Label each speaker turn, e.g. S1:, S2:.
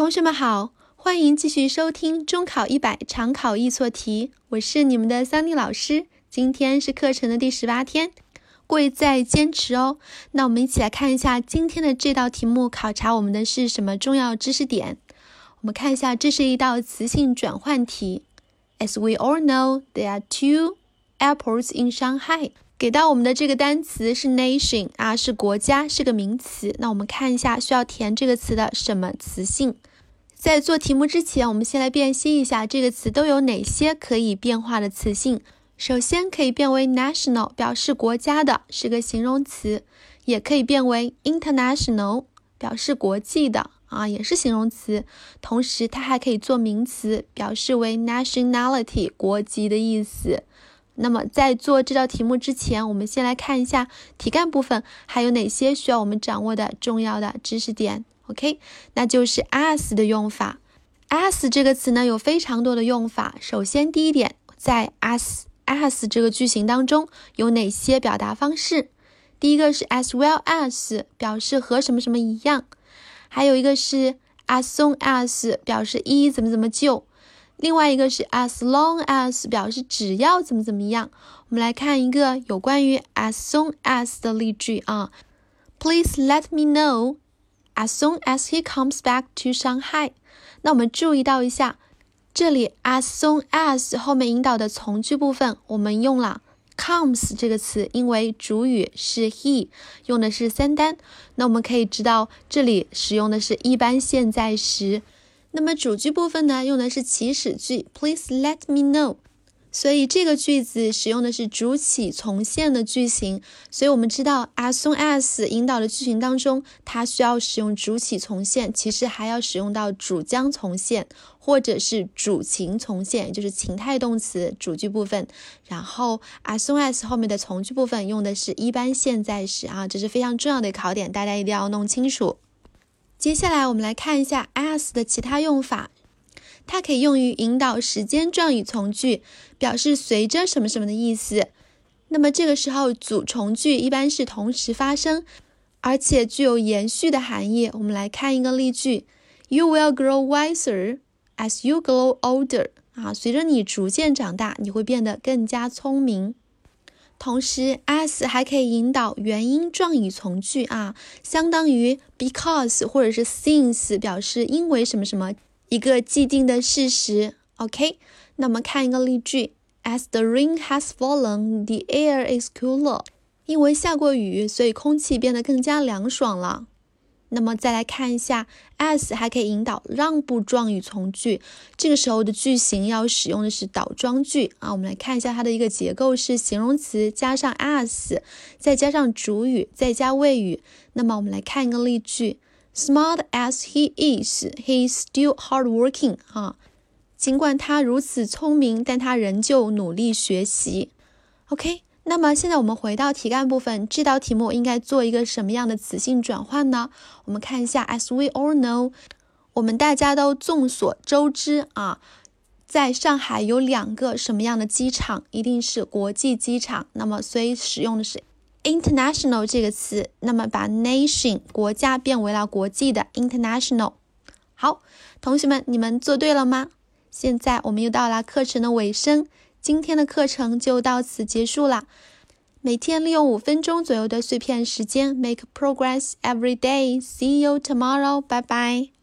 S1: 同学们好，欢迎继续收听中考一百常考易错题，我是你们的桑尼老师。今天是课程的第十八天，贵在坚持哦。那我们一起来看一下今天的这道题目，考察我们的是什么重要知识点？我们看一下，这是一道词性转换题。As we all know, there are two airports in Shanghai. 给到我们的这个单词是 nation 啊，是国家，是个名词。那我们看一下需要填这个词的什么词性。在做题目之前，我们先来辨析一下这个词都有哪些可以变化的词性。首先可以变为 national，表示国家的，是个形容词；也可以变为 international，表示国际的，啊，也是形容词。同时，它还可以做名词，表示为 nationality，国籍的意思。那么在做这道题目之前，我们先来看一下题干部分还有哪些需要我们掌握的重要的知识点。OK，那就是 as 的用法。as 这个词呢有非常多的用法。首先第一点，在 as as 这个句型当中有哪些表达方式？第一个是 as well as，表示和什么什么一样；还有一个是 as soon as，表示一怎么怎么就。另外一个是 as long as，表示只要怎么怎么样。我们来看一个有关于 as soon as 的例句啊。Please let me know as soon as he comes back to Shanghai。那我们注意到一下，这里 as soon as 后面引导的从句部分，我们用了 comes 这个词，因为主语是 he，用的是三单。那我们可以知道，这里使用的是一般现在时。那么主句部分呢，用的是祈使句，Please let me know。所以这个句子使用的是主起从现的句型。所以我们知道，as soon as 引导的句型当中，它需要使用主起从现，其实还要使用到主将从现，或者是主情从现，就是情态动词主句部分。然后 as soon as 后面的从句部分用的是一般现在时啊，这是非常重要的考点，大家一定要弄清楚。接下来我们来看一下 as 的其他用法，它可以用于引导时间状语从句，表示随着什么什么的意思。那么这个时候主从句一般是同时发生，而且具有延续的含义。我们来看一个例句：You will grow wiser as you grow older。啊，随着你逐渐长大，你会变得更加聪明。同时，as 还可以引导原因状语从句啊，相当于 because 或者是 since，表示因为什么什么一个既定的事实。OK，那么看一个例句：As the rain has fallen, the air is cooler。因为下过雨，所以空气变得更加凉爽了。那么再来看一下，as 还可以引导让步状语从句，这个时候的句型要使用的是倒装句啊。我们来看一下它的一个结构是形容词加上 as，再加上主语，再加谓语。那么我们来看一个例句：Smart as he is, he is still hardworking。啊，尽管他如此聪明，但他仍旧努力学习。OK。那么现在我们回到题干部分，这道题目应该做一个什么样的词性转换呢？我们看一下，As we all know，我们大家都众所周知啊，在上海有两个什么样的机场？一定是国际机场。那么所以使用的是 international 这个词，那么把 nation 国家变为了国际的 international。好，同学们，你们做对了吗？现在我们又到了课程的尾声。今天的课程就到此结束了。每天利用五分钟左右的碎片时间，make progress every day. See you tomorrow. 拜拜